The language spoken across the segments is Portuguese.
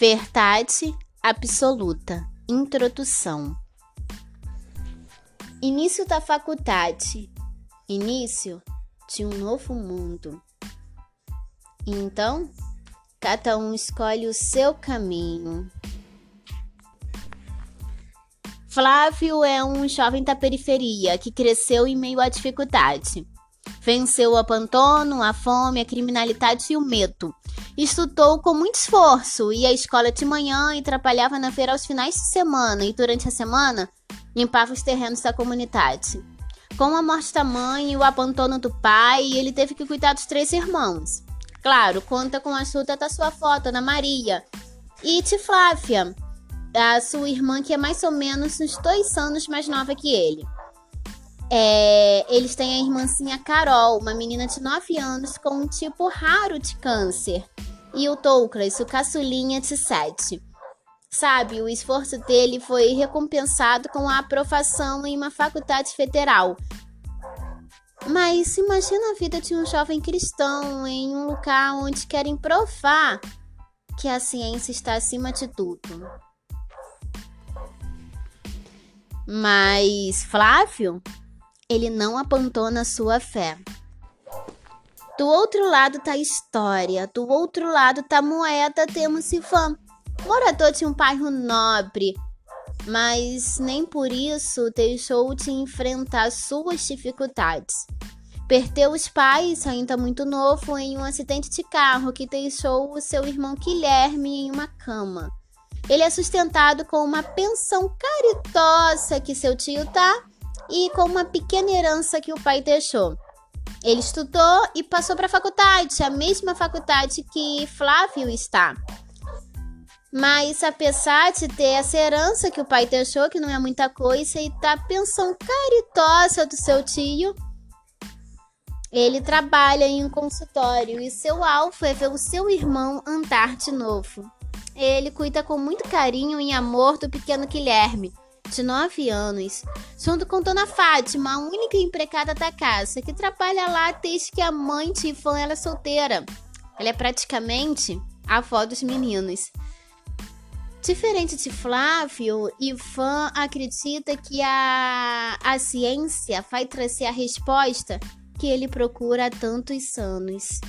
Verdade absoluta. Introdução. Início da faculdade. Início de um novo mundo. Então, cada um escolhe o seu caminho. Flávio é um jovem da periferia que cresceu em meio à dificuldade. Venceu o abandono, a fome, a criminalidade e o medo. Estudou com muito esforço, ia à escola de manhã e trabalhava na feira aos finais de semana e durante a semana limpava os terrenos da comunidade. Com a morte da mãe e o abandono do pai, ele teve que cuidar dos três irmãos. Claro, conta com a ajuda da sua foto, Ana Maria, e de Flávia, a sua irmã que é mais ou menos uns dois anos mais nova que ele. É, eles têm a irmãzinha Carol, uma menina de 9 anos com um tipo raro de câncer. E o Douglas, o caçulinha de 7. Sabe, o esforço dele foi recompensado com a aprovação em uma faculdade federal. Mas imagina a vida de um jovem cristão em um lugar onde querem provar que a ciência está acima de tudo. Mas Flávio ele não abandona sua fé. Do outro lado tá a história, do outro lado tá moeda, temos Ivan, morador de um bairro nobre, mas nem por isso deixou de enfrentar suas dificuldades. Perdeu os pais, ainda muito novo, em um acidente de carro que deixou o seu irmão Guilherme em uma cama. Ele é sustentado com uma pensão caritosa que seu tio tá e com uma pequena herança que o pai deixou. Ele estudou e passou para a faculdade, a mesma faculdade que Flávio está. Mas apesar de ter essa herança que o pai deixou, que não é muita coisa, e da pensão caritosa do seu tio, ele trabalha em um consultório e seu alvo é ver o seu irmão andar de novo. Ele cuida com muito carinho e amor do pequeno Guilherme, de 9 anos, junto com Dona Fátima, a única empregada da casa, que trabalha lá desde que a mãe de Ivan era solteira. Ela é praticamente a avó dos meninos. Diferente de Flávio, Ivan acredita que a, a ciência vai trazer a resposta que ele procura há tantos anos.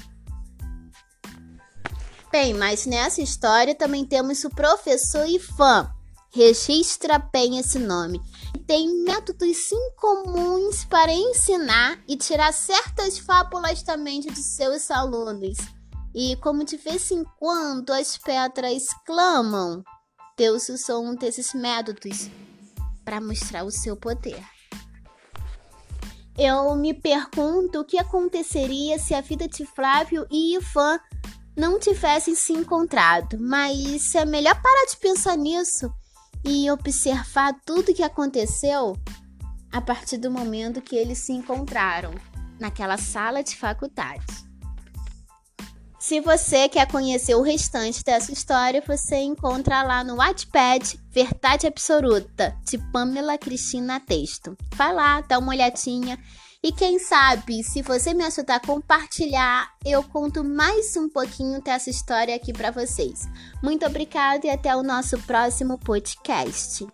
Bem, mas nessa história também temos o professor Ivan, Registra bem esse nome. Tem métodos incomuns para ensinar e tirar certas fábulas da mente de seus alunos. E como de vez em quando as pedras clamam, Deus usou um desses métodos para mostrar o seu poder. Eu me pergunto o que aconteceria se a vida de Flávio e Ivan não tivessem se encontrado, mas é melhor parar de pensar nisso e observar tudo que aconteceu a partir do momento que eles se encontraram naquela sala de faculdade. Se você quer conhecer o restante dessa história, você encontra lá no Wattpad Verdade Absoluta, de Pamela Cristina Texto. Vai lá, dá uma olhadinha e quem sabe, se você me ajudar a compartilhar, eu conto mais um pouquinho dessa história aqui para vocês. Muito obrigada e até o nosso próximo podcast.